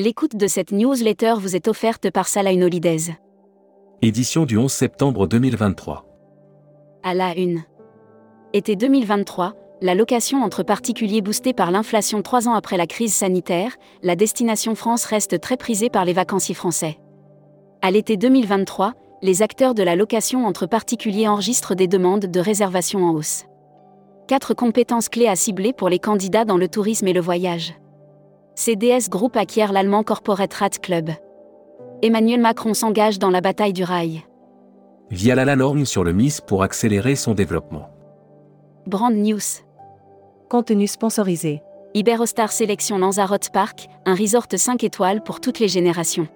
L'écoute de cette newsletter vous est offerte par Salah Holidays. Édition du 11 septembre 2023. À la une. Été 2023, la location entre particuliers boostée par l'inflation trois ans après la crise sanitaire, la destination France reste très prisée par les vacanciers français. À l'été 2023, les acteurs de la location entre particuliers enregistrent des demandes de réservation en hausse. Quatre compétences clés à cibler pour les candidats dans le tourisme et le voyage. CDS Group acquiert l'allemand Corporate Rat Club. Emmanuel Macron s'engage dans la bataille du rail. Via la norme sur le MIS pour accélérer son développement. Brand News. Contenu sponsorisé. Iberostar sélection Lanzarote Park, un resort 5 étoiles pour toutes les générations.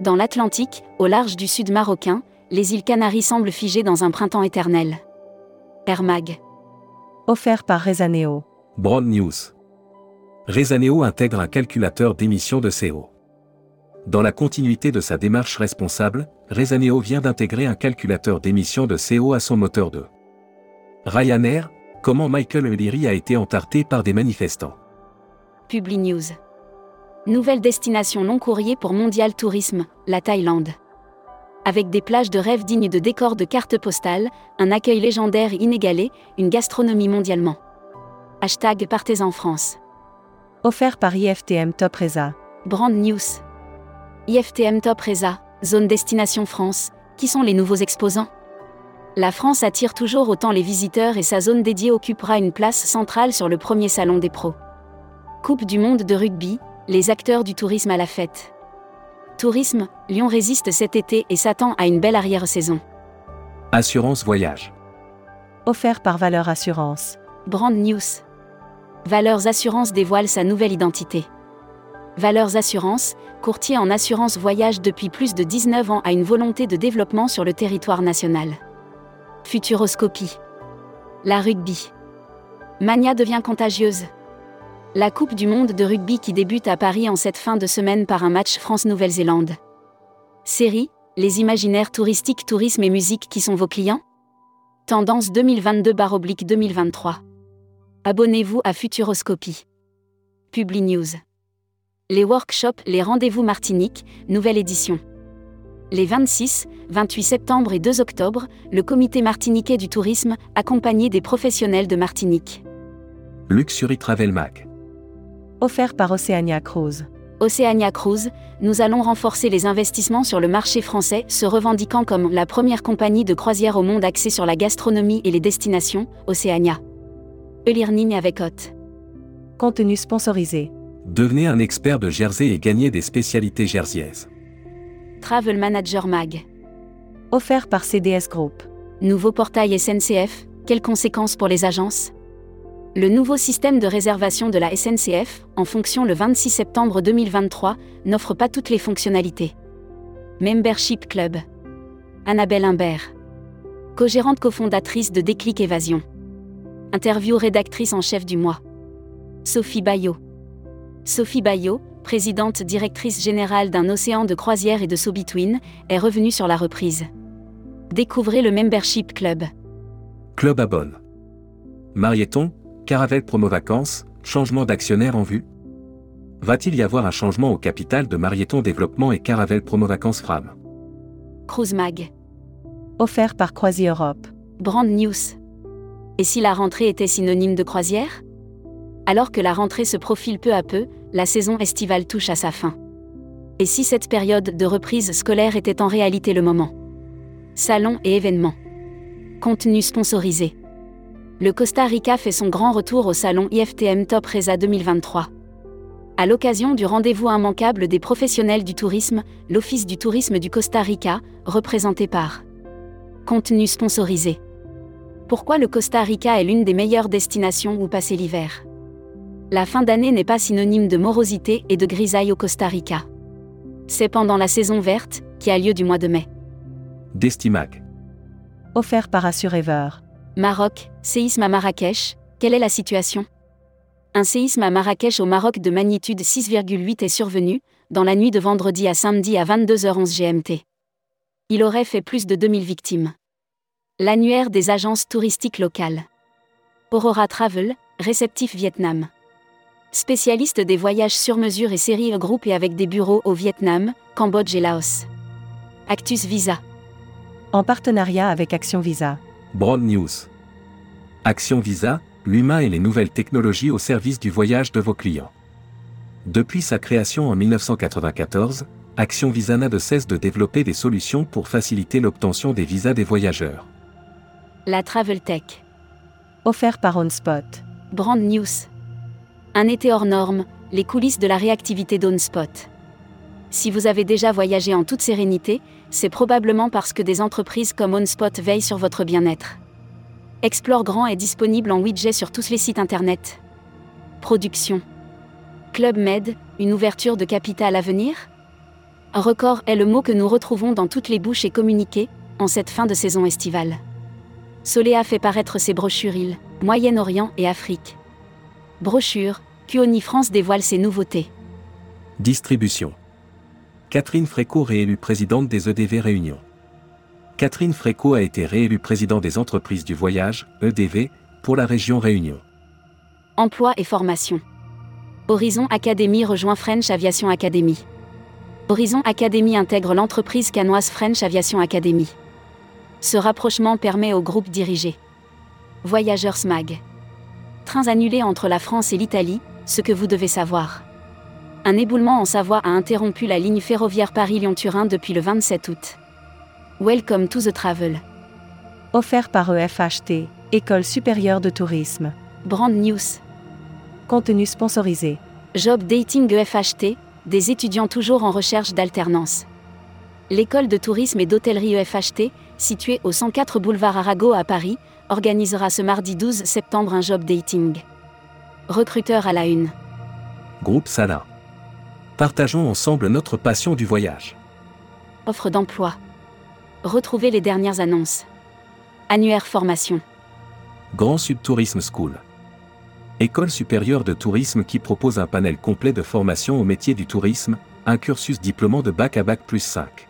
Dans l'Atlantique, au large du sud marocain, les îles Canaries semblent figées dans un printemps éternel. Air Mag. Offert par Rezaneo. Broad News. Rezaneo intègre un calculateur d'émissions de CO. Dans la continuité de sa démarche responsable, Rezaneo vient d'intégrer un calculateur d'émissions de CO à son moteur de Ryanair, comment Michael O'Leary a été entarté par des manifestants. Publi News. Nouvelle destination long courrier pour Mondial Tourisme, la Thaïlande. Avec des plages de rêve dignes de décors de cartes postales, un accueil légendaire inégalé, une gastronomie mondialement. Hashtag Partez en France. Offert par IFTM Top Reza. Brand News. IFTM Top Reza, zone destination France, qui sont les nouveaux exposants? La France attire toujours autant les visiteurs et sa zone dédiée occupera une place centrale sur le premier salon des pros. Coupe du monde de rugby, les acteurs du tourisme à la fête. Tourisme, Lyon résiste cet été et s'attend à une belle arrière-saison. Assurance voyage. Offert par Valeur Assurance. Brand News. Valeurs Assurance dévoile sa nouvelle identité. Valeurs Assurance, courtier en assurance voyage depuis plus de 19 ans, a une volonté de développement sur le territoire national. Futuroscopie. La rugby. Mania devient contagieuse. La Coupe du Monde de rugby qui débute à Paris en cette fin de semaine par un match France-Nouvelle-Zélande. Série, les imaginaires touristiques, tourisme et musique qui sont vos clients? Tendance 2022-2023. Abonnez-vous à Futuroscopie. Publi News. Les workshops, les rendez-vous Martinique, nouvelle édition. Les 26, 28 septembre et 2 octobre, le comité martiniquais du tourisme, accompagné des professionnels de Martinique. Luxury Travel Mag. Offert par Oceania Cruise. Oceania Cruise, nous allons renforcer les investissements sur le marché français, se revendiquant comme la première compagnie de croisière au monde axée sur la gastronomie et les destinations, Oceania. Elirning avec Hot. Contenu sponsorisé. Devenez un expert de Jersey et gagnez des spécialités jerseyaises. Travel Manager Mag. Offert par CDS Group. Nouveau portail SNCF, quelles conséquences pour les agences? Le nouveau système de réservation de la SNCF, en fonction le 26 septembre 2023, n'offre pas toutes les fonctionnalités. Membership Club. Annabelle Imbert. Co-gérante cofondatrice de Déclic Évasion. Interview rédactrice en chef du mois. Sophie Bayot. Sophie Bayot, présidente directrice générale d'un océan de croisière et de So-Between, est revenue sur la reprise. Découvrez le Membership Club. Club Abonne. Marieton, Caravelle Promo Vacances, changement d'actionnaire en vue Va-t-il y avoir un changement au capital de Marieton Développement et Caravelle Promo Vacances Fram? Cruise Mag. Offert par Croisi Europe. Brand News. Et si la rentrée était synonyme de croisière? Alors que la rentrée se profile peu à peu, la saison estivale touche à sa fin. Et si cette période de reprise scolaire était en réalité le moment? Salons et événements. Contenu sponsorisé. Le Costa Rica fait son grand retour au salon IFTM Top Reza 2023. À l'occasion du rendez-vous immanquable des professionnels du tourisme, l'Office du tourisme du Costa Rica, représenté par Contenu sponsorisé. Pourquoi le Costa Rica est l'une des meilleures destinations où passer l'hiver? La fin d'année n'est pas synonyme de morosité et de grisaille au Costa Rica. C'est pendant la saison verte, qui a lieu du mois de mai. Destimac. Offert par Assurever. Maroc, séisme à Marrakech, quelle est la situation? Un séisme à Marrakech au Maroc de magnitude 6,8 est survenu, dans la nuit de vendredi à samedi à 22h11 GMT. Il aurait fait plus de 2000 victimes. L'annuaire des agences touristiques locales. Aurora Travel, réceptif Vietnam. Spécialiste des voyages sur mesure et séries groupe et avec des bureaux au Vietnam, Cambodge et Laos. Actus Visa. En partenariat avec Action Visa. Broad News. Action Visa, l'humain et les nouvelles technologies au service du voyage de vos clients. Depuis sa création en 1994, Action Visa n'a de cesse de développer des solutions pour faciliter l'obtention des visas des voyageurs. La Travel Tech. Offert par OnSpot. Brand News. Un été hors norme, les coulisses de la réactivité d'OnSpot. Si vous avez déjà voyagé en toute sérénité, c'est probablement parce que des entreprises comme OnSpot veillent sur votre bien-être. Explore Grand est disponible en widget sur tous les sites internet. Production. Club Med, une ouverture de capital à venir? Record est le mot que nous retrouvons dans toutes les bouches et communiqués, en cette fin de saison estivale. Solea fait paraître ses brochures îles, Moyen-Orient et Afrique. Brochure, Cuoni France dévoile ses nouveautés. Distribution. Catherine Fréco réélue présidente des EDV Réunion. Catherine Fréco a été réélue présidente des entreprises du voyage, EDV, pour la région Réunion. Emploi et formation. Horizon Academy rejoint French Aviation Academy. Horizon Academy intègre l'entreprise canoise French Aviation Academy. Ce rapprochement permet au groupe dirigé. Voyageurs SMAG. Trains annulés entre la France et l'Italie, ce que vous devez savoir. Un éboulement en Savoie a interrompu la ligne ferroviaire Paris-Lyon-Turin depuis le 27 août. Welcome to the travel. Offert par EFHT, École supérieure de tourisme. Brand News. Contenu sponsorisé. Job Dating EFHT, des étudiants toujours en recherche d'alternance. L'école de tourisme et d'hôtellerie EFHT, située au 104 boulevard Arago à Paris, organisera ce mardi 12 septembre un job dating. Recruteur à la une. Groupe Sala. Partageons ensemble notre passion du voyage. Offre d'emploi. Retrouvez les dernières annonces. Annuaire formation. Grand Sud Tourisme School. École supérieure de tourisme qui propose un panel complet de formation au métier du tourisme, un cursus diplômant de bac à bac plus 5.